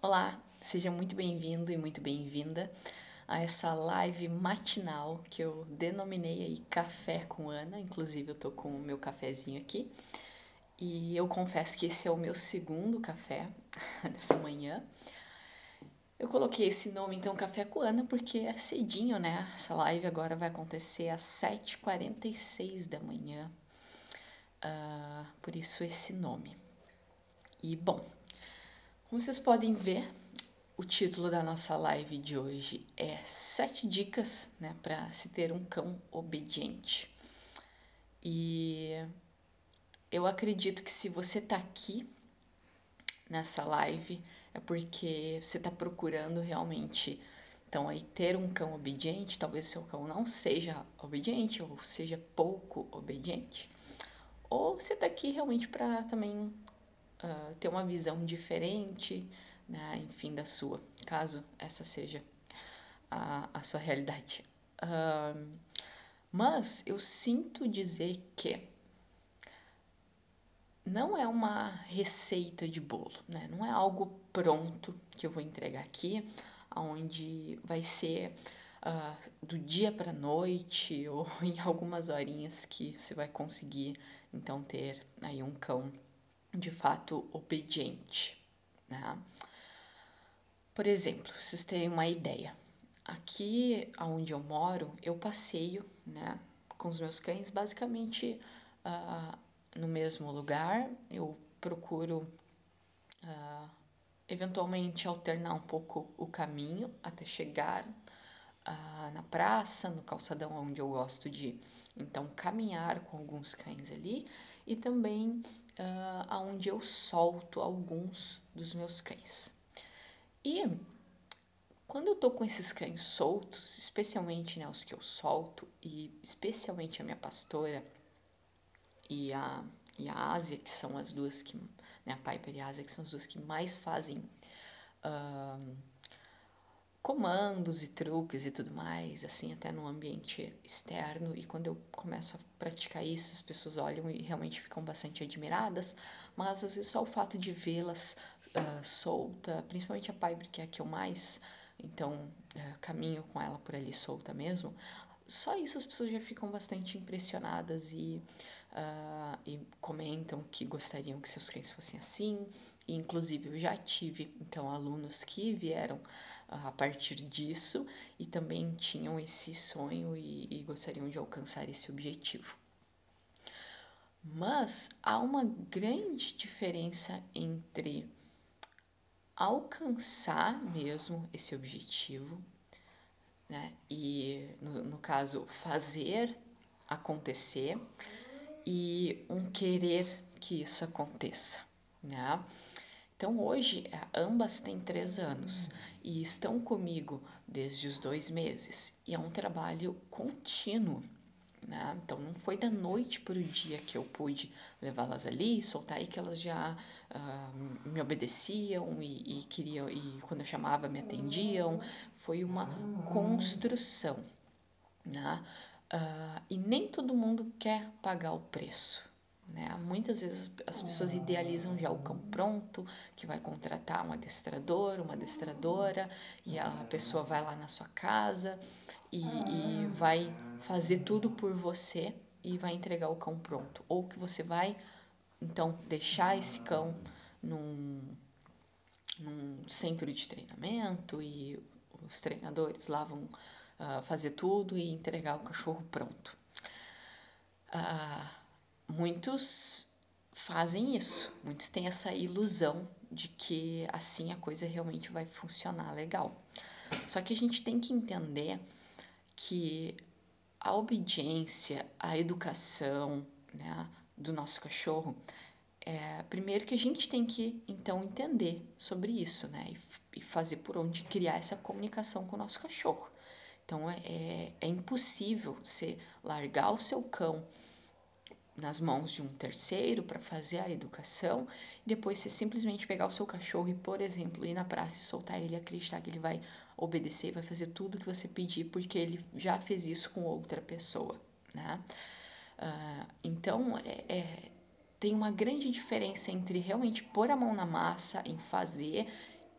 Olá, seja muito bem-vindo e muito bem-vinda a essa live matinal que eu denominei aí Café com Ana. Inclusive, eu tô com o meu cafezinho aqui. E eu confesso que esse é o meu segundo café dessa manhã. Eu coloquei esse nome, então, Café com Ana, porque é cedinho, né? Essa live agora vai acontecer às 7h46 da manhã. Uh, por isso, esse nome. E, bom, como vocês podem ver, o título da nossa live de hoje é Sete Dicas né, para se ter um cão obediente. E eu acredito que se você está aqui nessa live é porque você está procurando realmente então aí ter um cão obediente, talvez seu cão não seja obediente ou seja pouco obediente, ou você está aqui realmente para também uh, ter uma visão diferente, né, enfim, da sua, caso essa seja a, a sua realidade. Uh, mas eu sinto dizer que não é uma receita de bolo, né? Não é algo pronto que eu vou entregar aqui, onde vai ser uh, do dia para noite ou em algumas horinhas que você vai conseguir então ter aí um cão de fato obediente. Né? Por exemplo, vocês terem uma ideia, aqui onde eu moro, eu passeio né, com os meus cães basicamente uh, no mesmo lugar. Eu procuro uh, eventualmente alternar um pouco o caminho até chegar uh, na praça, no calçadão onde eu gosto de então caminhar com alguns cães ali e também uh, aonde eu solto alguns dos meus cães. E quando eu tô com esses cães soltos, especialmente né, os que eu solto, e especialmente a minha pastora e a, e a Ásia, que são as duas que, né, a Piper e a Ásia, que são as duas que mais fazem uh, comandos e truques e tudo mais, assim, até no ambiente externo. E quando eu começo a praticar isso, as pessoas olham e realmente ficam bastante admiradas, mas às vezes só o fato de vê-las uh, solta, principalmente a Piper, que é a que eu mais, então, uh, caminho com ela por ali solta mesmo, só isso as pessoas já ficam bastante impressionadas e, uh, e comentam que gostariam que seus cães fossem assim, inclusive, eu já tive, então, alunos que vieram a partir disso e também tinham esse sonho e, e gostariam de alcançar esse objetivo. Mas há uma grande diferença entre alcançar mesmo esse objetivo, né? E no, no caso, fazer acontecer e um querer que isso aconteça, né? Então hoje ambas têm três anos e estão comigo desde os dois meses e é um trabalho contínuo. Né? Então não foi da noite para o dia que eu pude levá-las ali, soltar e que elas já uh, me obedeciam e, e queriam e quando eu chamava me atendiam. Foi uma construção, né? Uh, e nem todo mundo quer pagar o preço. Né? Muitas vezes as pessoas idealizam já o cão pronto, que vai contratar um adestrador, uma adestradora, e a pessoa vai lá na sua casa e, e vai fazer tudo por você e vai entregar o cão pronto. Ou que você vai, então, deixar esse cão num, num centro de treinamento e os treinadores lá vão uh, fazer tudo e entregar o cachorro pronto. Uh, muitos fazem isso, muitos têm essa ilusão de que assim a coisa realmente vai funcionar legal. Só que a gente tem que entender que a obediência, a educação né, do nosso cachorro, é, primeiro que a gente tem que então entender sobre isso, né? E, e fazer por onde criar essa comunicação com o nosso cachorro. Então é, é, é impossível você largar o seu cão nas mãos de um terceiro para fazer a educação, e depois você simplesmente pegar o seu cachorro e, por exemplo, ir na praça e soltar ele e acreditar que ele vai obedecer, vai fazer tudo que você pedir, porque ele já fez isso com outra pessoa, né? Uh, então, é, é, tem uma grande diferença entre realmente pôr a mão na massa em fazer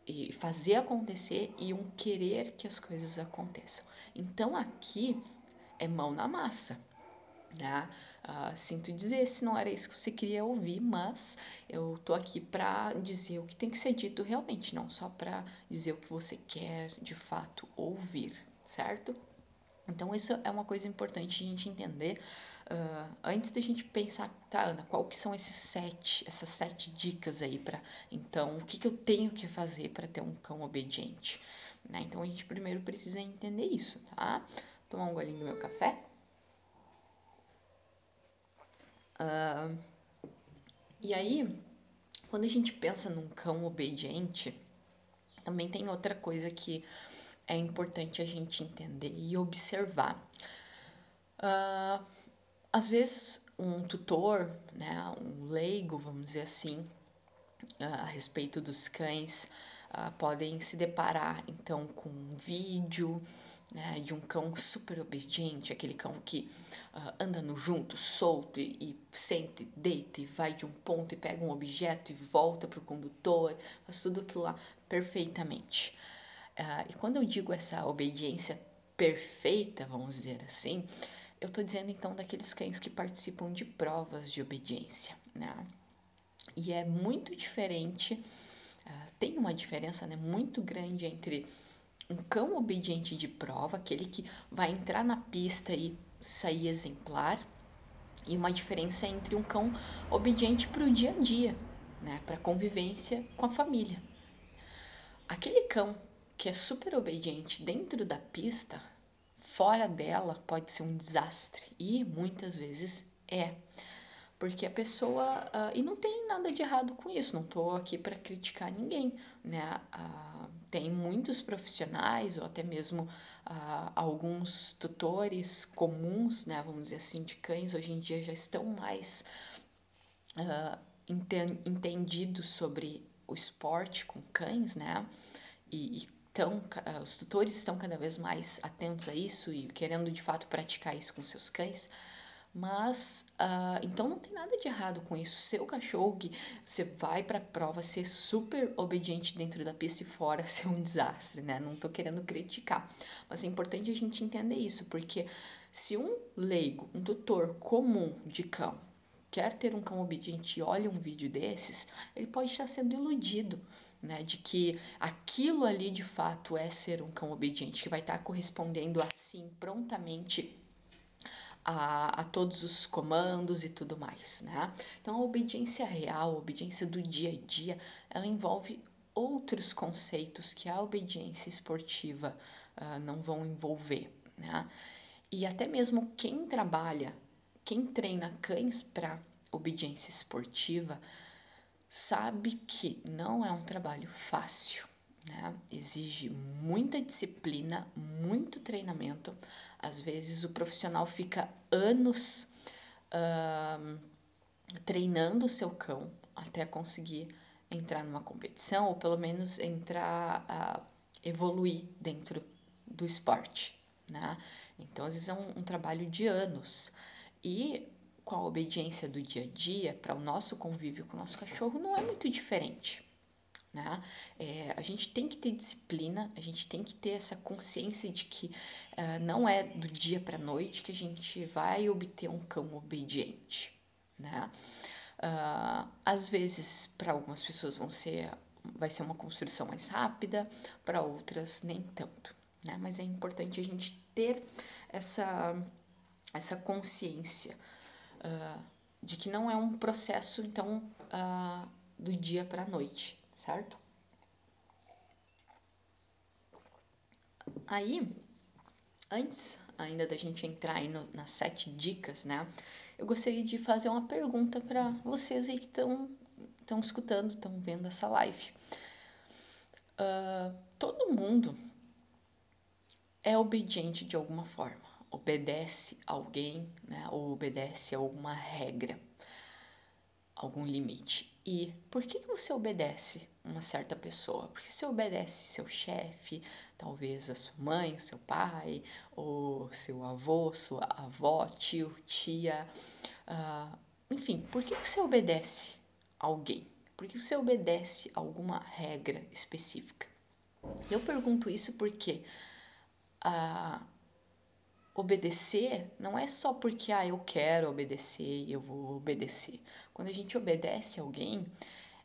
e fazer acontecer e um querer que as coisas aconteçam. Então aqui é mão na massa. Né? Uh, sinto dizer se não era isso que você queria ouvir, mas eu tô aqui para dizer o que tem que ser dito realmente, não só para dizer o que você quer de fato ouvir, certo? Então, isso é uma coisa importante a gente entender uh, antes da gente pensar, tá, Ana, qual que são esses sete, essas sete dicas aí para, então, o que, que eu tenho que fazer para ter um cão obediente? Né? Então, a gente primeiro precisa entender isso, tá? Tomar um golinho do meu café. Uh, e aí, quando a gente pensa num cão obediente, também tem outra coisa que é importante a gente entender e observar. Uh, às vezes, um tutor, né, um leigo, vamos dizer assim, uh, a respeito dos cães, uh, podem se deparar então com um vídeo né, de um cão super obediente, aquele cão que uh, anda no junto, solto e, e sente, deita e vai de um ponto e pega um objeto e volta para o condutor, faz tudo aquilo lá perfeitamente. Uh, e quando eu digo essa obediência perfeita, vamos dizer assim, eu estou dizendo então daqueles cães que participam de provas de obediência, né? E é muito diferente, uh, tem uma diferença né, muito grande entre um cão obediente de prova, aquele que vai entrar na pista e sair exemplar, e uma diferença entre um cão obediente para o dia a dia, né, para convivência com a família. Aquele cão que é super obediente dentro da pista, fora dela pode ser um desastre e muitas vezes é. Porque a pessoa. Uh, e não tem nada de errado com isso, não estou aqui para criticar ninguém, né? Uh, tem muitos profissionais ou até mesmo uh, alguns tutores comuns, né? Vamos dizer assim, de cães, hoje em dia já estão mais entendidos sobre o esporte com cães, né? E, e estão, ah, os tutores estão cada vez mais atentos a isso e querendo de fato praticar isso com seus cães. Mas, uh, então não tem nada de errado com isso. Seu cachorro que você vai pra prova ser super obediente dentro da pista e fora ser um desastre, né? Não tô querendo criticar. Mas é importante a gente entender isso, porque se um leigo, um tutor comum de cão, quer ter um cão obediente e olha um vídeo desses, ele pode estar sendo iludido né, de que aquilo ali de fato é ser um cão obediente, que vai estar correspondendo assim prontamente a, a todos os comandos e tudo mais, né? Então a obediência real, a obediência do dia a dia, ela envolve outros conceitos que a obediência esportiva uh, não vão envolver, né? E até mesmo quem trabalha, quem treina cães para obediência esportiva, sabe que não é um trabalho fácil, né? Exige muita disciplina, muito treinamento. Às vezes o profissional fica anos uh, treinando o seu cão até conseguir entrar numa competição ou pelo menos entrar a evoluir dentro do esporte, né? Então às vezes é um, um trabalho de anos e com a obediência do dia a dia, para o nosso convívio com o nosso cachorro, não é muito diferente. Né? É, a gente tem que ter disciplina, a gente tem que ter essa consciência de que uh, não é do dia para noite que a gente vai obter um cão obediente. Né? Uh, às vezes, para algumas pessoas vão ser, vai ser uma construção mais rápida, para outras nem tanto. Né? Mas é importante a gente ter essa, essa consciência uh, de que não é um processo, então, uh, do dia para a noite, certo? Aí, antes ainda da gente entrar aí no, nas sete dicas, né? Eu gostaria de fazer uma pergunta para vocês aí que estão estão escutando, estão vendo essa live. Uh, todo mundo é obediente de alguma forma obedece a alguém, né, ou obedece a alguma regra, algum limite. E por que, que você obedece uma certa pessoa? Porque você obedece seu chefe, talvez a sua mãe, seu pai, ou seu avô, sua avó, tio, tia, uh, enfim, por que você obedece alguém? Por que você obedece alguma regra específica? Eu pergunto isso porque ah, obedecer não é só porque ah, eu quero obedecer e eu vou obedecer. Quando a gente obedece alguém,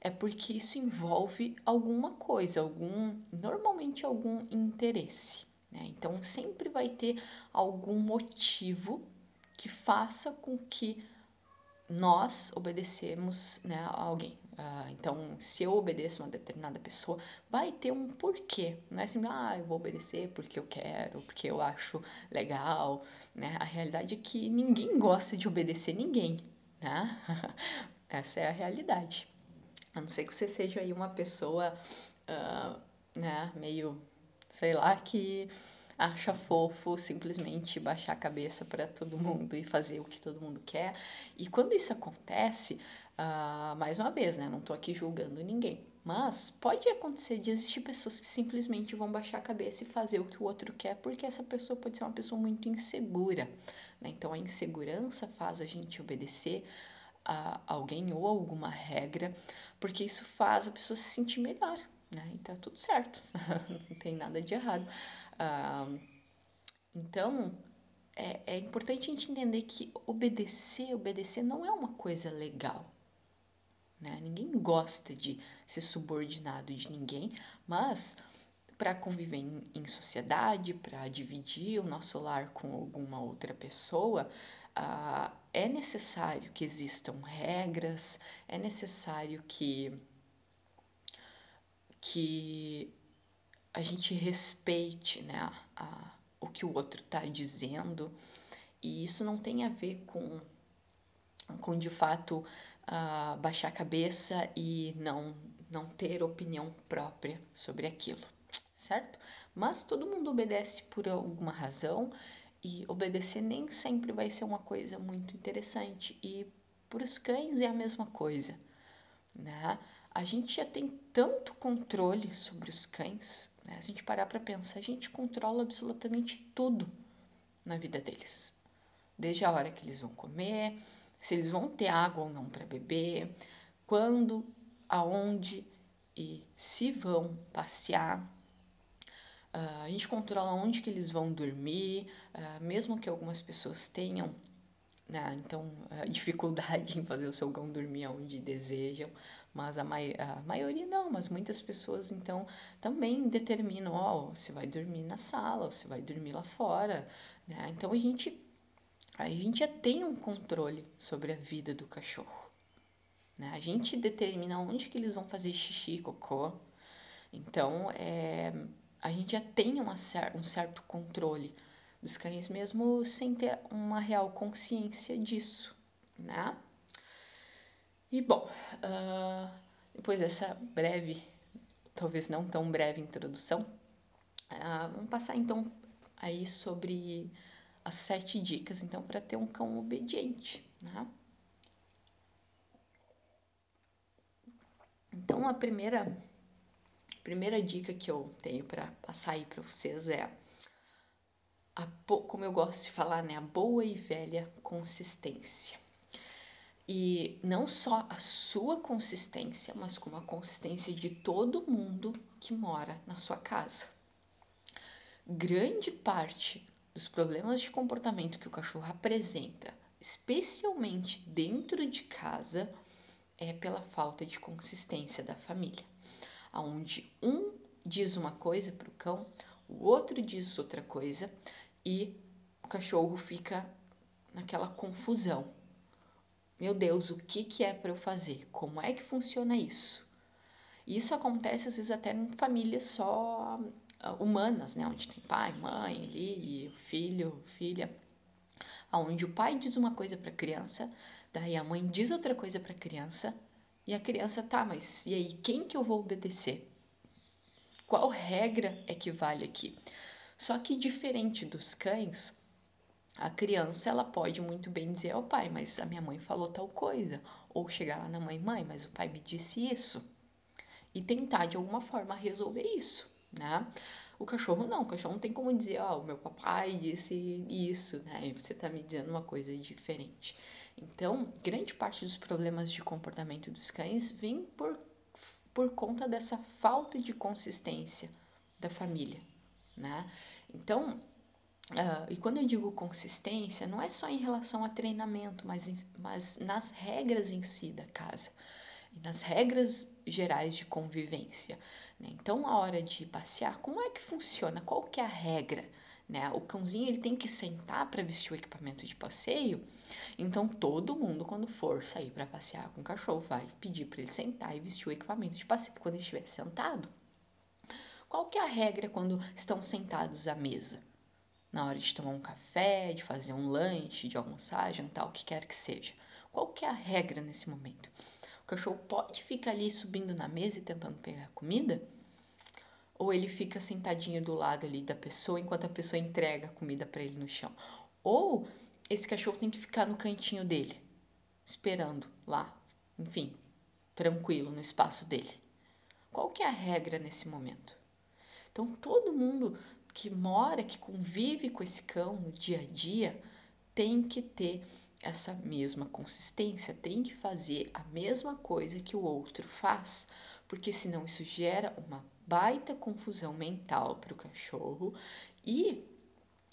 é porque isso envolve alguma coisa, algum, normalmente algum interesse. Né? Então sempre vai ter algum motivo que faça com que nós obedecemos né, a alguém. Uh, então, se eu obedeço uma determinada pessoa, vai ter um porquê. Não é assim, ah, eu vou obedecer porque eu quero, porque eu acho legal. Né? A realidade é que ninguém gosta de obedecer ninguém. Né? Essa é a realidade. A não ser que você seja aí uma pessoa uh, né, meio, sei lá, que acha fofo simplesmente baixar a cabeça para todo mundo e fazer o que todo mundo quer. E quando isso acontece, uh, mais uma vez, né? Não tô aqui julgando ninguém. Mas pode acontecer de existir pessoas que simplesmente vão baixar a cabeça e fazer o que o outro quer, porque essa pessoa pode ser uma pessoa muito insegura. Né? Então a insegurança faz a gente obedecer a alguém ou alguma regra, porque isso faz a pessoa se sentir melhor. Né? E tá tudo certo, não tem nada de errado. Ah, então, é, é importante a gente entender que obedecer, obedecer não é uma coisa legal. Né? Ninguém gosta de ser subordinado de ninguém, mas para conviver em, em sociedade, para dividir o nosso lar com alguma outra pessoa, uh, é necessário que existam regras, é necessário que, que a gente respeite né, a, o que o outro está dizendo, e isso não tem a ver com, com de fato uh, baixar a cabeça e não, não ter opinião própria sobre aquilo, certo? Mas todo mundo obedece por alguma razão e obedecer nem sempre vai ser uma coisa muito interessante. E para os cães é a mesma coisa, né? A gente já tem tanto controle sobre os cães né? Se a gente parar para pensar, a gente controla absolutamente tudo na vida deles. Desde a hora que eles vão comer, se eles vão ter água ou não para beber, quando, aonde e se vão passear. Uh, a gente controla onde que eles vão dormir, uh, mesmo que algumas pessoas tenham né? Então, a dificuldade em fazer o seu cão dormir onde desejam, mas a, mai a maioria não, mas muitas pessoas então também determinam, ó, oh, você vai dormir na sala, você vai dormir lá fora, né? Então a gente a gente já tem um controle sobre a vida do cachorro, né? A gente determina onde que eles vão fazer xixi, cocô. Então, é, a gente já tem uma um certo controle dos cães mesmo sem ter uma real consciência disso, né? E bom, uh, depois dessa breve, talvez não tão breve introdução, uh, vamos passar então aí sobre as sete dicas então para ter um cão obediente, né? Então a primeira primeira dica que eu tenho para passar aí para vocês é a, como eu gosto de falar, né, a boa e velha consistência. E não só a sua consistência, mas como a consistência de todo mundo que mora na sua casa. Grande parte dos problemas de comportamento que o cachorro apresenta, especialmente dentro de casa, é pela falta de consistência da família, onde um diz uma coisa para o cão, o outro diz outra coisa, e o cachorro fica naquela confusão. Meu Deus, o que, que é para eu fazer? Como é que funciona isso? Isso acontece às vezes até em famílias só humanas, né? Onde tem pai, mãe ali, filho, filha. Onde o pai diz uma coisa para a criança, daí a mãe diz outra coisa para a criança, e a criança, tá, mas e aí, quem que eu vou obedecer? Qual regra é que vale aqui? Só que diferente dos cães, a criança ela pode muito bem dizer ao pai, mas a minha mãe falou tal coisa, ou chegar lá na mãe, mãe, mas o pai me disse isso, e tentar de alguma forma resolver isso, né? O cachorro não, o cachorro não tem como dizer, ó, oh, o meu papai disse isso, né? E você tá me dizendo uma coisa diferente. Então, grande parte dos problemas de comportamento dos cães vem por por conta dessa falta de consistência da família, né? Então, uh, e quando eu digo consistência, não é só em relação a treinamento, mas, em, mas nas regras em si da casa nas regras gerais de convivência. Né? Então, a hora de passear, como é que funciona? Qual que é a regra? Né? O cãozinho ele tem que sentar para vestir o equipamento de passeio. Então todo mundo quando for sair para passear com o cachorro vai pedir para ele sentar e vestir o equipamento de passeio quando ele estiver sentado. Qual que é a regra quando estão sentados à mesa? Na hora de tomar um café, de fazer um lanche, de almoçar, jantar, o que quer que seja. Qual que é a regra nesse momento? O cachorro pode ficar ali subindo na mesa e tentando pegar comida? ou ele fica sentadinho do lado ali da pessoa enquanto a pessoa entrega a comida para ele no chão. Ou esse cachorro tem que ficar no cantinho dele, esperando lá, enfim, tranquilo no espaço dele. Qual que é a regra nesse momento? Então todo mundo que mora, que convive com esse cão no dia a dia, tem que ter essa mesma consistência, tem que fazer a mesma coisa que o outro faz, porque senão isso gera uma baita confusão mental para o cachorro e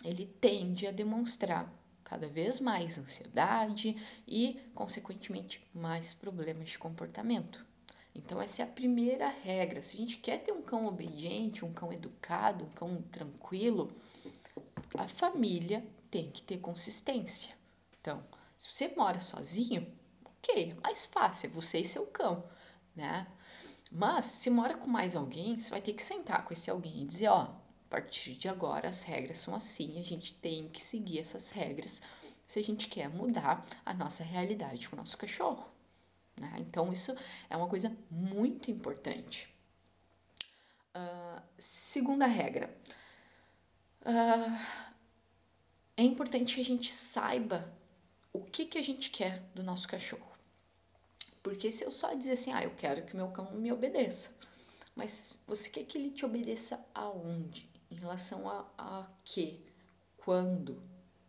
ele tende a demonstrar cada vez mais ansiedade e, consequentemente, mais problemas de comportamento. Então, essa é a primeira regra. Se a gente quer ter um cão obediente, um cão educado, um cão tranquilo, a família tem que ter consistência. Então, se você mora sozinho, ok, é mais fácil, é você e seu cão, né? Mas, se mora com mais alguém, você vai ter que sentar com esse alguém e dizer, ó, a partir de agora as regras são assim, a gente tem que seguir essas regras se a gente quer mudar a nossa realidade com o nosso cachorro. Né? Então, isso é uma coisa muito importante. Uh, segunda regra. Uh, é importante que a gente saiba o que, que a gente quer do nosso cachorro. Porque se eu só dizer assim, ah, eu quero que meu cão me obedeça, mas você quer que ele te obedeça aonde? Em relação a, a quê? Quando?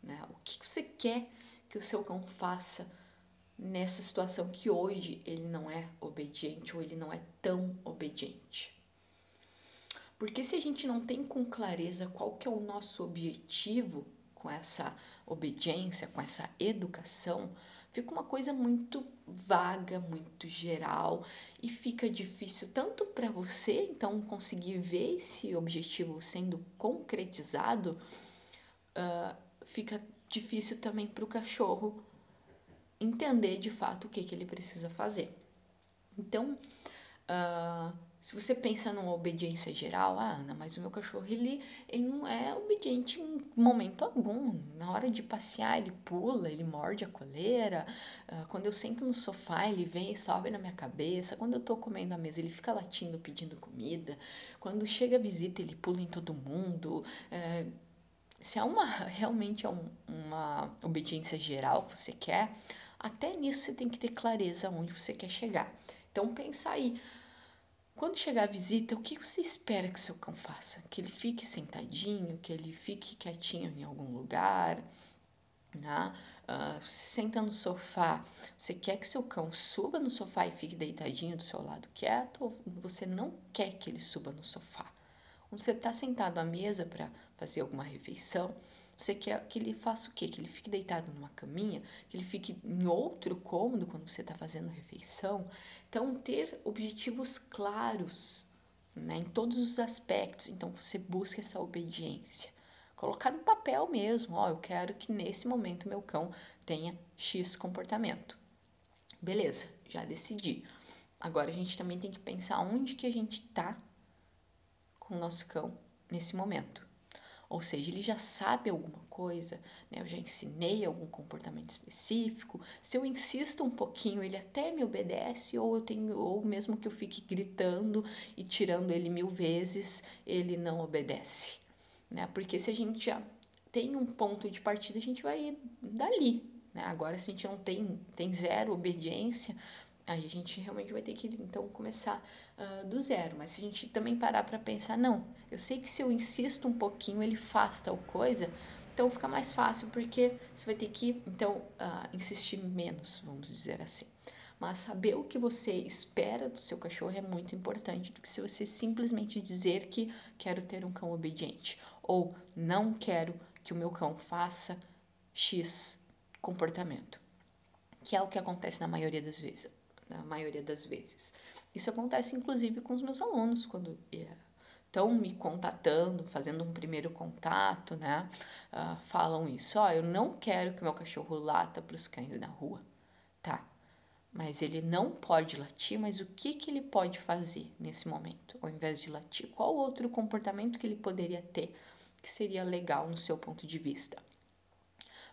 Né? O que você quer que o seu cão faça nessa situação que hoje ele não é obediente ou ele não é tão obediente? Porque se a gente não tem com clareza qual que é o nosso objetivo com essa obediência, com essa educação, fica uma coisa muito vaga, muito geral e fica difícil tanto para você então conseguir ver esse objetivo sendo concretizado, uh, fica difícil também para o cachorro entender de fato o que, que ele precisa fazer. Então, uh, se você pensa numa obediência geral, ah, Ana, mas o meu cachorro ele, ele não é obediente em momento algum. Na hora de passear, ele pula, ele morde a coleira. Uh, quando eu sento no sofá, ele vem e sobe na minha cabeça. Quando eu tô comendo à mesa, ele fica latindo pedindo comida. Quando chega a visita, ele pula em todo mundo. Uh, se é uma realmente é um, uma obediência geral que você quer, até nisso você tem que ter clareza onde você quer chegar. Então pensa aí quando chegar a visita, o que você espera que seu cão faça? Que ele fique sentadinho, que ele fique quietinho em algum lugar, né? Uh, você senta no sofá, você quer que seu cão suba no sofá e fique deitadinho do seu lado quieto, ou você não quer que ele suba no sofá? Quando você está sentado à mesa para fazer alguma refeição, você quer que ele faça o quê? Que ele fique deitado numa caminha, que ele fique em outro cômodo quando você está fazendo refeição. Então, ter objetivos claros né, em todos os aspectos. Então, você busca essa obediência. Colocar no papel mesmo, ó, eu quero que nesse momento meu cão tenha X comportamento. Beleza, já decidi. Agora a gente também tem que pensar onde que a gente tá com o nosso cão nesse momento. Ou seja, ele já sabe alguma coisa, né? Eu já ensinei algum comportamento específico. Se eu insisto um pouquinho, ele até me obedece, ou eu tenho, ou mesmo que eu fique gritando e tirando ele mil vezes, ele não obedece. Né? Porque se a gente já tem um ponto de partida, a gente vai dali. Né? Agora, se a gente não tem, tem zero obediência, Aí a gente realmente vai ter que então começar uh, do zero. Mas se a gente também parar para pensar, não, eu sei que se eu insisto um pouquinho ele faz tal coisa, então fica mais fácil porque você vai ter que então uh, insistir menos, vamos dizer assim. mas saber o que você espera do seu cachorro é muito importante do que se você simplesmente dizer que quero ter um cão obediente ou não quero que o meu cão faça X comportamento, que é o que acontece na maioria das vezes. Na maioria das vezes. Isso acontece inclusive com os meus alunos quando estão me contatando, fazendo um primeiro contato, né? Uh, falam isso, ó, oh, eu não quero que meu cachorro lata para os cães na rua. Tá, mas ele não pode latir, mas o que, que ele pode fazer nesse momento? Ao invés de latir, qual outro comportamento que ele poderia ter que seria legal no seu ponto de vista?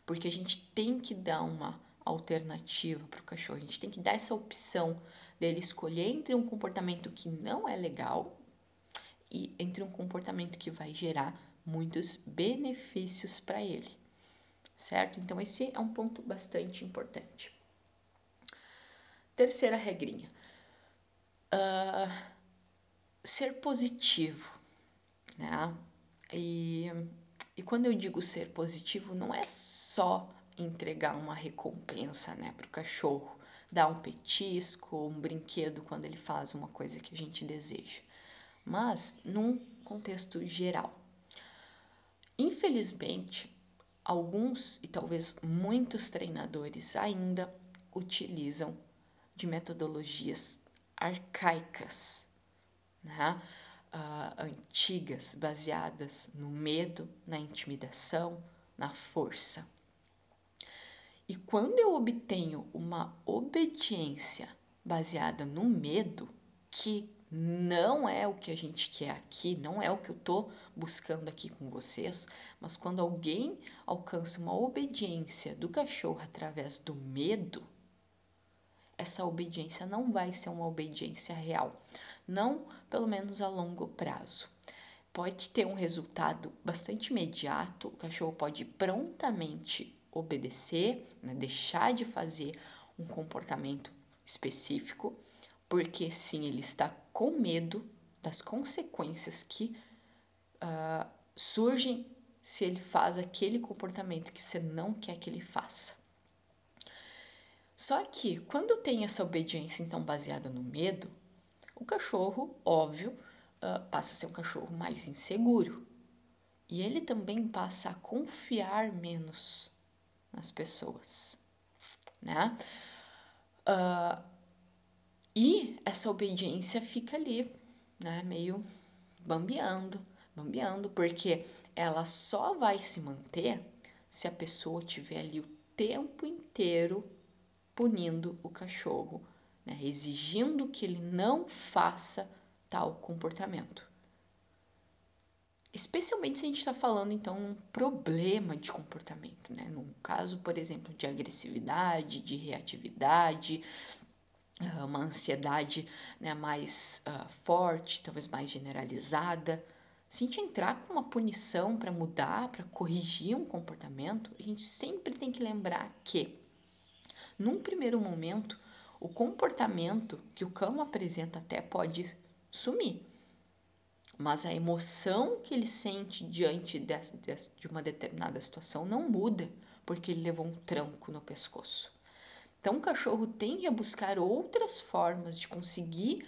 Porque a gente tem que dar uma alternativa para o cachorro, a gente tem que dar essa opção dele escolher entre um comportamento que não é legal e entre um comportamento que vai gerar muitos benefícios para ele, certo? Então, esse é um ponto bastante importante. Terceira regrinha: uh, ser positivo, né? E, e quando eu digo ser positivo, não é só entregar uma recompensa né, para o cachorro, dar um petisco um brinquedo quando ele faz uma coisa que a gente deseja mas num contexto geral. Infelizmente, alguns e talvez muitos treinadores ainda utilizam de metodologias arcaicas, né? Uh, antigas, baseadas no medo, na intimidação, na força. E quando eu obtenho uma obediência baseada no medo, que não é o que a gente quer aqui, não é o que eu tô buscando aqui com vocês, mas quando alguém alcança uma obediência do cachorro através do medo, essa obediência não vai ser uma obediência real, não pelo menos a longo prazo. Pode ter um resultado bastante imediato, o cachorro pode prontamente obedecer, né, deixar de fazer um comportamento específico, porque sim, ele está com medo das consequências que uh, surgem se ele faz aquele comportamento que você não quer que ele faça. Só que quando tem essa obediência então baseada no medo, o cachorro, óbvio, uh, passa a ser um cachorro mais inseguro. E ele também passa a confiar menos nas pessoas, né? Uh, e essa obediência fica ali, né, meio bambeando, bambeando, porque ela só vai se manter se a pessoa tiver ali o tempo inteiro punindo o cachorro, né, exigindo que ele não faça tal comportamento. Especialmente se a gente está falando, então, um problema de comportamento, né? Num caso, por exemplo, de agressividade, de reatividade, ah, uma ansiedade né, mais uh, forte, talvez mais generalizada. Se a gente entrar com uma punição para mudar, para corrigir um comportamento, a gente sempre tem que lembrar que, num primeiro momento, o comportamento que o cão apresenta até pode sumir, mas a emoção que ele sente diante de, de, de uma determinada situação não muda porque ele levou um tranco no pescoço. Então, o cachorro tende a buscar outras formas de conseguir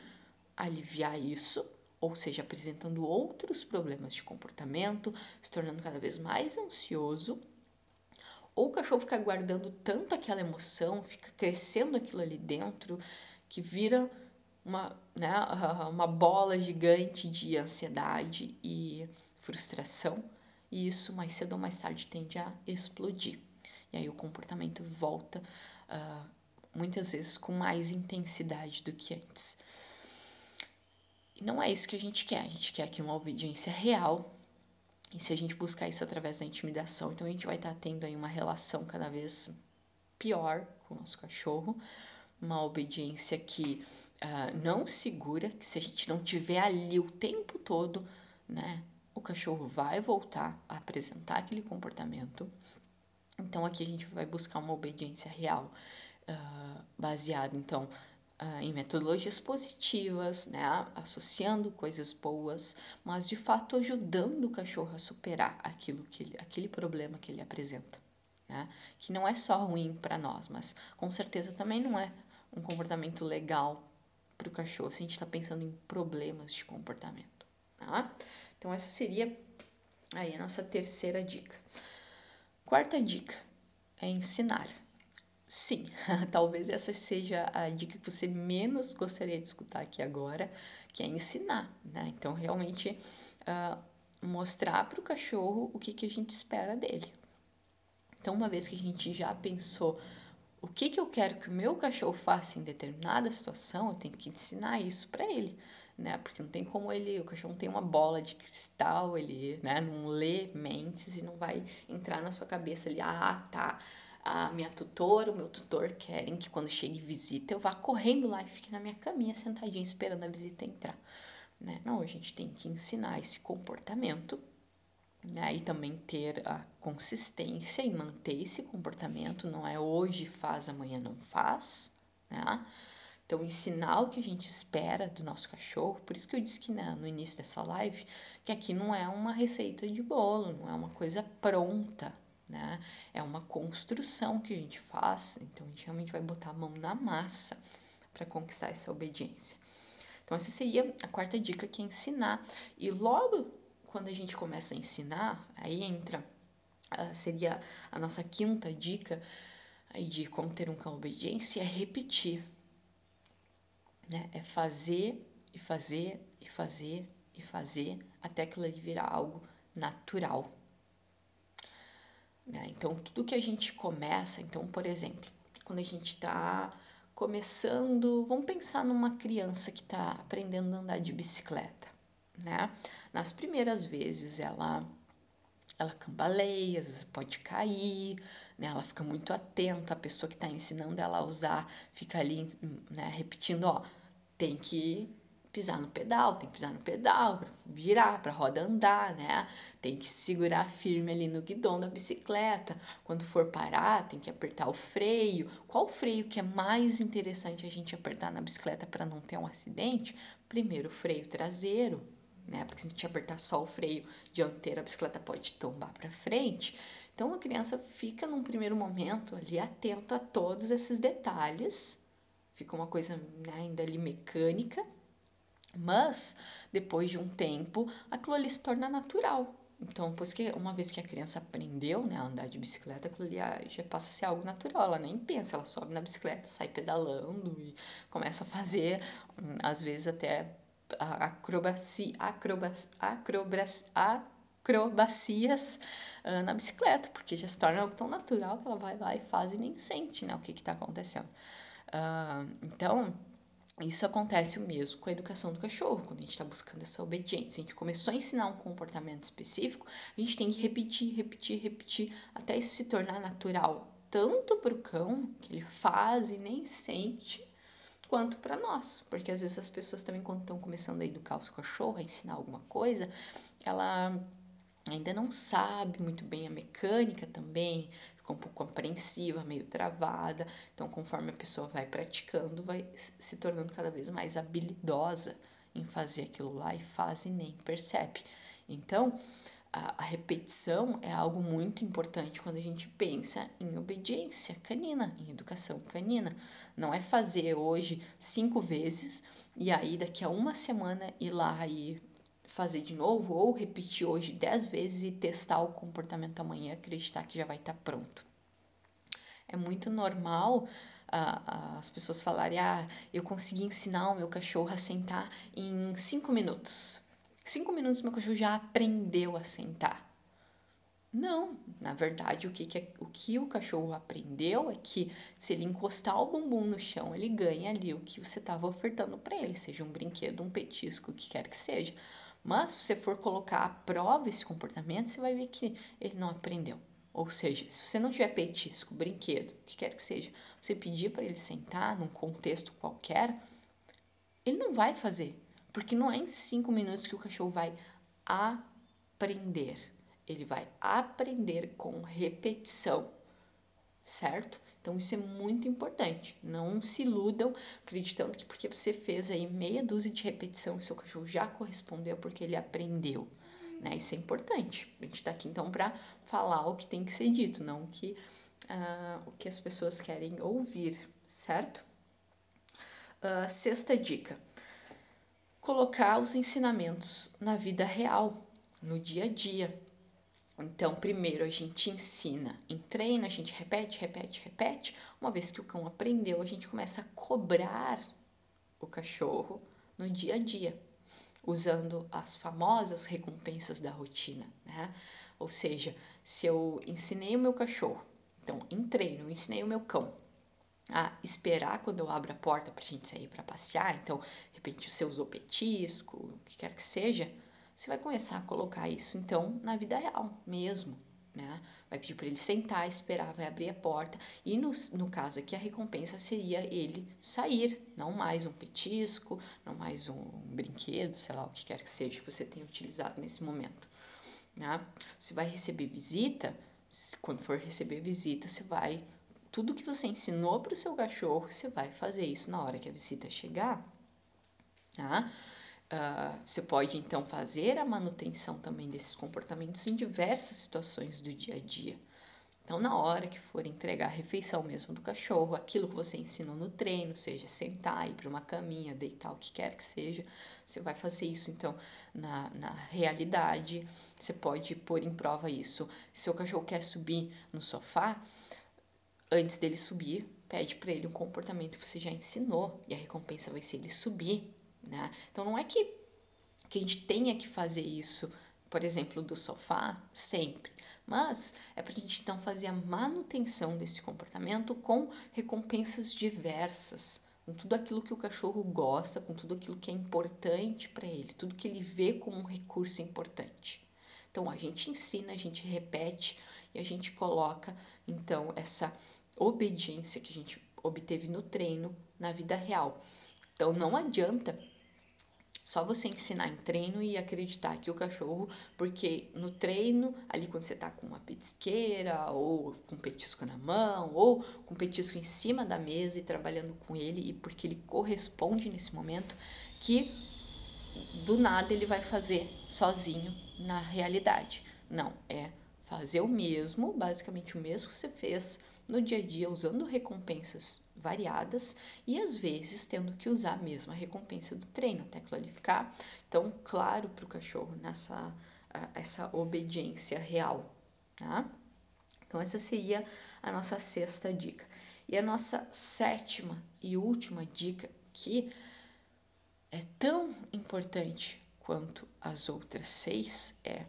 aliviar isso, ou seja, apresentando outros problemas de comportamento, se tornando cada vez mais ansioso. Ou o cachorro fica guardando tanto aquela emoção, fica crescendo aquilo ali dentro, que vira uma, né, uma bola gigante de ansiedade e frustração, e isso mais cedo ou mais tarde tende a explodir. E aí o comportamento volta uh, muitas vezes com mais intensidade do que antes. E não é isso que a gente quer, a gente quer aqui uma obediência real. E se a gente buscar isso através da intimidação, então a gente vai estar tendo aí uma relação cada vez pior com o nosso cachorro, uma obediência que uh, não segura, que se a gente não tiver ali o tempo todo, né, o cachorro vai voltar a apresentar aquele comportamento. Então aqui a gente vai buscar uma obediência real, uh, baseado então uh, em metodologias positivas, né, associando coisas boas, mas de fato ajudando o cachorro a superar aquilo que ele, aquele problema que ele apresenta, né, que não é só ruim para nós, mas com certeza também não é um comportamento legal para o cachorro, se a gente está pensando em problemas de comportamento. Tá? Então, essa seria aí a nossa terceira dica. Quarta dica é ensinar. Sim, talvez essa seja a dica que você menos gostaria de escutar aqui agora, que é ensinar, né? Então, realmente uh, mostrar para o cachorro o que, que a gente espera dele. Então, uma vez que a gente já pensou o que, que eu quero que o meu cachorro faça em determinada situação, eu tenho que ensinar isso para ele, né? Porque não tem como ele, o cachorro não tem uma bola de cristal, ele né, não lê mentes e não vai entrar na sua cabeça ali, ah, tá, a minha tutora, o meu tutor querem que quando chegue visita eu vá correndo lá e fique na minha caminha sentadinha esperando a visita entrar. Né? Não, a gente tem que ensinar esse comportamento né? E também ter a consistência em manter esse comportamento, não é hoje faz, amanhã não faz, né? Então, ensinar o que a gente espera do nosso cachorro, por isso que eu disse que né, no início dessa live, que aqui não é uma receita de bolo, não é uma coisa pronta, né? É uma construção que a gente faz, então a gente realmente vai botar a mão na massa para conquistar essa obediência. Então, essa seria a quarta dica, que é ensinar. E logo quando a gente começa a ensinar, aí entra, uh, seria a nossa quinta dica aí de como ter um cão obediência, é repetir. Né? É fazer e fazer e fazer e fazer até aquilo ali virar algo natural. Né? Então, tudo que a gente começa, então, por exemplo, quando a gente está começando, vamos pensar numa criança que está aprendendo a andar de bicicleta né? Nas primeiras vezes ela ela cambaleia, às vezes pode cair, né? Ela fica muito atenta, a pessoa que está ensinando ela a usar fica ali, né, repetindo, ó, tem que pisar no pedal, tem que pisar no pedal para virar, para roda andar, né? Tem que segurar firme ali no guidão da bicicleta. Quando for parar, tem que apertar o freio. Qual freio que é mais interessante a gente apertar na bicicleta para não ter um acidente? Primeiro, o freio traseiro, né? Porque se a gente apertar só o freio dianteiro, a bicicleta pode tombar para frente. Então a criança fica num primeiro momento ali atenta a todos esses detalhes. Fica uma coisa né, ainda ali mecânica, mas depois de um tempo, aquilo ali se torna natural. Então, depois que uma vez que a criança aprendeu né, a andar de bicicleta, aquilo ali ah, já passa a ser algo natural. Ela nem pensa, ela sobe na bicicleta, sai pedalando e começa a fazer, hum, às vezes até acrobacia, acrobacia, acrobacia, acrobacias uh, na bicicleta, porque já se torna algo tão natural que ela vai lá e faz e nem sente né, o que está acontecendo. Uh, então, isso acontece o mesmo com a educação do cachorro, quando a gente está buscando essa obediência. A gente começou a ensinar um comportamento específico, a gente tem que repetir, repetir, repetir, até isso se tornar natural, tanto para o cão, que ele faz e nem sente, quanto para nós, porque às vezes as pessoas também quando estão começando a educar o seu cachorro, a ensinar alguma coisa, ela ainda não sabe muito bem a mecânica também, fica um pouco apreensiva, meio travada. Então, conforme a pessoa vai praticando, vai se tornando cada vez mais habilidosa em fazer aquilo lá e faz e nem percebe. Então, a repetição é algo muito importante quando a gente pensa em obediência canina, em educação canina. Não é fazer hoje cinco vezes e aí daqui a uma semana ir lá e fazer de novo, ou repetir hoje dez vezes e testar o comportamento amanhã, acreditar que já vai estar tá pronto. É muito normal uh, as pessoas falarem: ah, eu consegui ensinar o meu cachorro a sentar em cinco minutos. Cinco minutos meu cachorro já aprendeu a sentar. Não, na verdade, o que, que, é, o que o cachorro aprendeu é que se ele encostar o bumbum no chão, ele ganha ali o que você estava ofertando para ele, seja um brinquedo, um petisco, o que quer que seja. Mas se você for colocar à prova esse comportamento, você vai ver que ele não aprendeu. Ou seja, se você não tiver petisco, brinquedo, o que quer que seja, você pedir para ele sentar num contexto qualquer, ele não vai fazer. Porque não é em cinco minutos que o cachorro vai aprender. Ele vai aprender com repetição, certo? Então isso é muito importante. Não se iludam acreditando que porque você fez aí meia dúzia de repetição, o seu cachorro já correspondeu porque ele aprendeu. Né? Isso é importante. A gente está aqui então para falar o que tem que ser dito, não que, uh, o que as pessoas querem ouvir, certo? Uh, sexta dica: colocar os ensinamentos na vida real, no dia a dia. Então, primeiro a gente ensina em treino, a gente repete, repete, repete. Uma vez que o cão aprendeu, a gente começa a cobrar o cachorro no dia a dia, usando as famosas recompensas da rotina, né? Ou seja, se eu ensinei o meu cachorro, então em treino, eu ensinei o meu cão a esperar quando eu abro a porta pra gente sair para passear, então, de repente, o seu usou petisco, o que quer que seja, você vai começar a colocar isso então na vida real mesmo, né? Vai pedir para ele sentar, esperar, vai abrir a porta. E no, no caso aqui, a recompensa seria ele sair, não mais um petisco, não mais um brinquedo, sei lá, o que quer que seja que você tenha utilizado nesse momento. Né? Se vai receber visita, quando for receber visita, você vai. Tudo que você ensinou para o seu cachorro, você vai fazer isso na hora que a visita chegar. Tá? Uh, você pode então fazer a manutenção também desses comportamentos em diversas situações do dia a dia. Então, na hora que for entregar a refeição mesmo do cachorro, aquilo que você ensinou no treino, seja sentar, ir para uma caminha, deitar, o que quer que seja, você vai fazer isso então na, na realidade. Você pode pôr em prova isso. Se o cachorro quer subir no sofá, antes dele subir, pede para ele um comportamento que você já ensinou e a recompensa vai ser ele subir né? Então não é que, que a gente tenha que fazer isso, por exemplo, do sofá sempre, mas é para a gente então fazer a manutenção desse comportamento com recompensas diversas, com tudo aquilo que o cachorro gosta, com tudo aquilo que é importante para ele, tudo que ele vê como um recurso importante. Então a gente ensina, a gente repete e a gente coloca então essa obediência que a gente obteve no treino na vida real. Então não adianta só você ensinar em treino e acreditar que o cachorro, porque no treino, ali quando você tá com uma petisqueira, ou com petisco na mão, ou com petisco em cima da mesa e trabalhando com ele, e porque ele corresponde nesse momento, que do nada ele vai fazer sozinho na realidade. Não, é fazer o mesmo, basicamente o mesmo que você fez no dia a dia usando recompensas variadas e às vezes tendo que usar a mesma recompensa do treino até aquilo ali ficar tão claro para o cachorro nessa essa obediência real, tá? Então essa seria a nossa sexta dica. E a nossa sétima e última dica que é tão importante quanto as outras seis é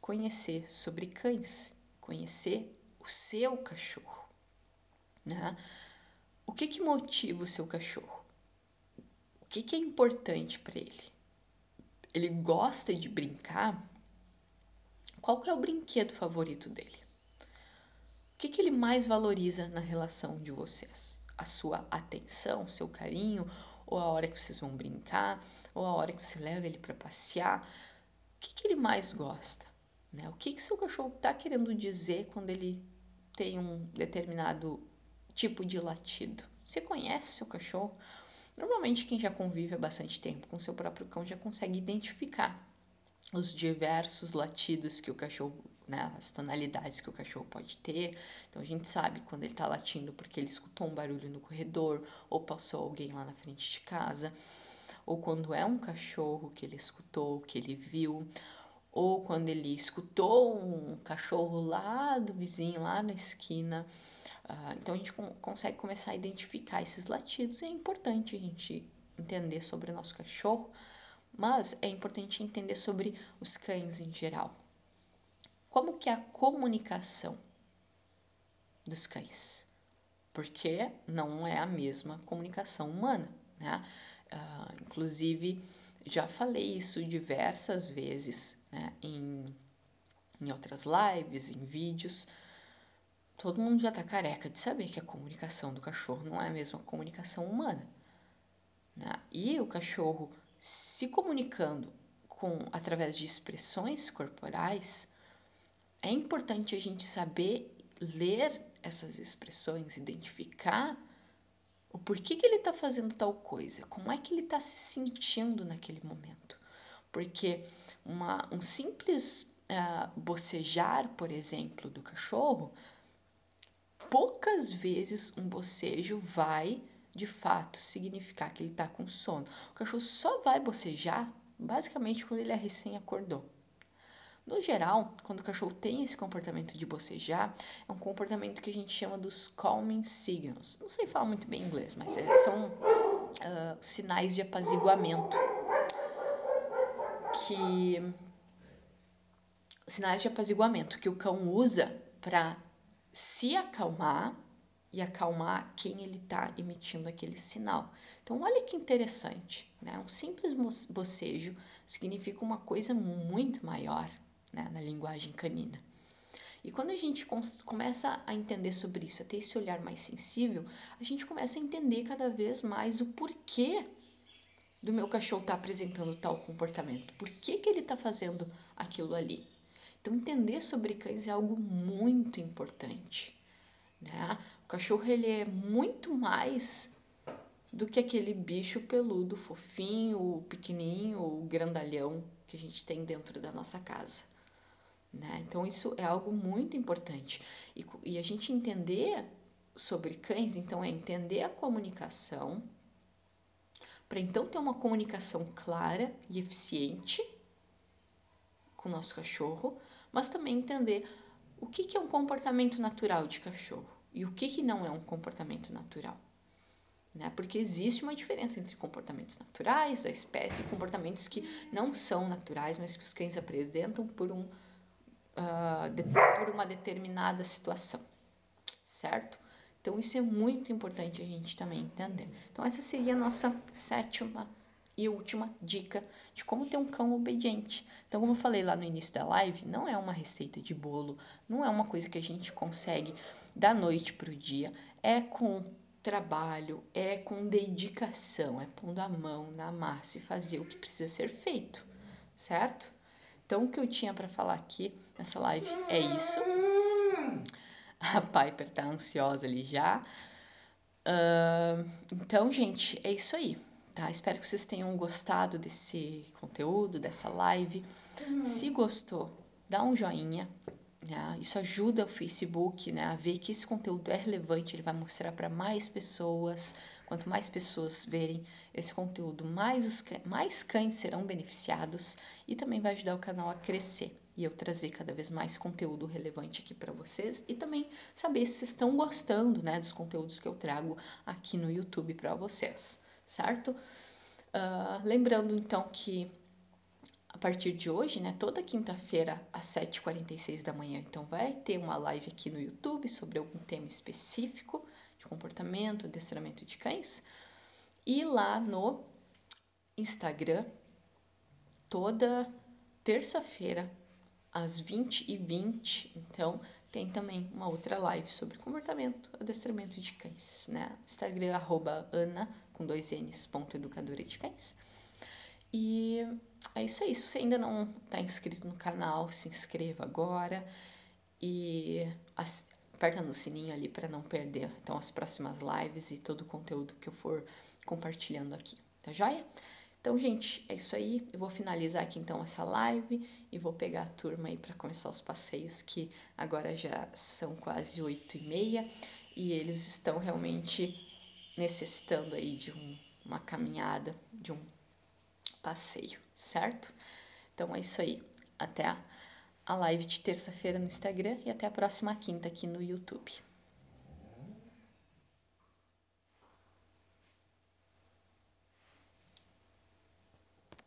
conhecer sobre cães, conhecer o seu cachorro. Né? O que, que motiva o seu cachorro? O que, que é importante para ele? Ele gosta de brincar? Qual que é o brinquedo favorito dele? O que, que ele mais valoriza na relação de vocês? A sua atenção, o seu carinho, ou a hora que vocês vão brincar, ou a hora que você leva ele para passear? O que, que ele mais gosta? Né? O que, que seu cachorro está querendo dizer quando ele tem um determinado tipo de latido. Você conhece seu cachorro? Normalmente, quem já convive há bastante tempo com seu próprio cão já consegue identificar os diversos latidos que o cachorro, né, as tonalidades que o cachorro pode ter. Então, a gente sabe quando ele está latindo porque ele escutou um barulho no corredor ou passou alguém lá na frente de casa, ou quando é um cachorro que ele escutou, que ele viu, ou quando ele escutou um cachorro lá do vizinho, lá na esquina. Uh, então a gente com, consegue começar a identificar esses latidos. É importante a gente entender sobre o nosso cachorro, mas é importante entender sobre os cães em geral. Como que é a comunicação dos cães? Porque não é a mesma comunicação humana, né? Uh, inclusive, já falei isso diversas vezes né? em, em outras lives, em vídeos, todo mundo já tá careca de saber que a comunicação do cachorro não é a mesma comunicação humana. Né? E o cachorro se comunicando com através de expressões corporais, é importante a gente saber ler essas expressões, identificar o porquê que ele está fazendo tal coisa, como é que ele está se sentindo naquele momento. Porque uma, um simples uh, bocejar, por exemplo, do cachorro poucas vezes um bocejo vai de fato significar que ele está com sono. O cachorro só vai bocejar basicamente quando ele é recém acordou. No geral, quando o cachorro tem esse comportamento de bocejar, é um comportamento que a gente chama dos calming signals. Não sei falar muito bem inglês, mas é, são uh, sinais de apaziguamento que sinais de apaziguamento que o cão usa para se acalmar e acalmar quem ele está emitindo aquele sinal. Então, olha que interessante, né? Um simples bocejo significa uma coisa muito maior né, na linguagem canina. E quando a gente começa a entender sobre isso, a ter esse olhar mais sensível, a gente começa a entender cada vez mais o porquê do meu cachorro estar tá apresentando tal comportamento. Por que, que ele está fazendo aquilo ali? Então, entender sobre cães é algo muito importante. Né? O cachorro ele é muito mais do que aquele bicho peludo, fofinho, pequenininho, ou grandalhão que a gente tem dentro da nossa casa. Né? Então, isso é algo muito importante. E, e a gente entender sobre cães, então, é entender a comunicação, para então ter uma comunicação clara e eficiente com o nosso cachorro, mas também entender o que, que é um comportamento natural de cachorro e o que, que não é um comportamento natural. Né? Porque existe uma diferença entre comportamentos naturais da espécie e comportamentos que não são naturais, mas que os cães apresentam por, um, uh, de, por uma determinada situação, certo? Então, isso é muito importante a gente também entender. Então, essa seria a nossa sétima e última dica de como ter um cão obediente. Então, como eu falei lá no início da live, não é uma receita de bolo, não é uma coisa que a gente consegue da noite para o dia, é com trabalho, é com dedicação, é pondo a mão na massa e fazer o que precisa ser feito, certo? Então, o que eu tinha para falar aqui nessa live é isso. A Piper tá ansiosa ali já. Uh, então, gente, é isso aí tá? Espero que vocês tenham gostado desse conteúdo, dessa live. Uhum. Se gostou, dá um joinha. Né? Isso ajuda o Facebook né, a ver que esse conteúdo é relevante, ele vai mostrar para mais pessoas. Quanto mais pessoas verem esse conteúdo, mais, os, mais cães serão beneficiados e também vai ajudar o canal a crescer e eu trazer cada vez mais conteúdo relevante aqui para vocês e também saber se vocês estão gostando né, dos conteúdos que eu trago aqui no YouTube para vocês certo? Uh, lembrando então que a partir de hoje, né, toda quinta-feira às 7h46 da manhã, então vai ter uma live aqui no YouTube sobre algum tema específico de comportamento, adestramento de cães. E lá no Instagram, toda terça-feira às 20h20, então tem também uma outra live sobre comportamento, adestramento de cães, né? Instagram, arroba Ana com dois N's, ponto educadora de cães. E é isso aí. Se você ainda não está inscrito no canal, se inscreva agora e aperta no sininho ali para não perder então as próximas lives e todo o conteúdo que eu for compartilhando aqui, tá joia? Então, gente, é isso aí. Eu vou finalizar aqui então essa live e vou pegar a turma aí para começar os passeios que agora já são quase oito e meia e eles estão realmente necessitando aí de um, uma caminhada, de um passeio, certo? Então é isso aí. Até a, a live de terça-feira no Instagram e até a próxima quinta aqui no YouTube.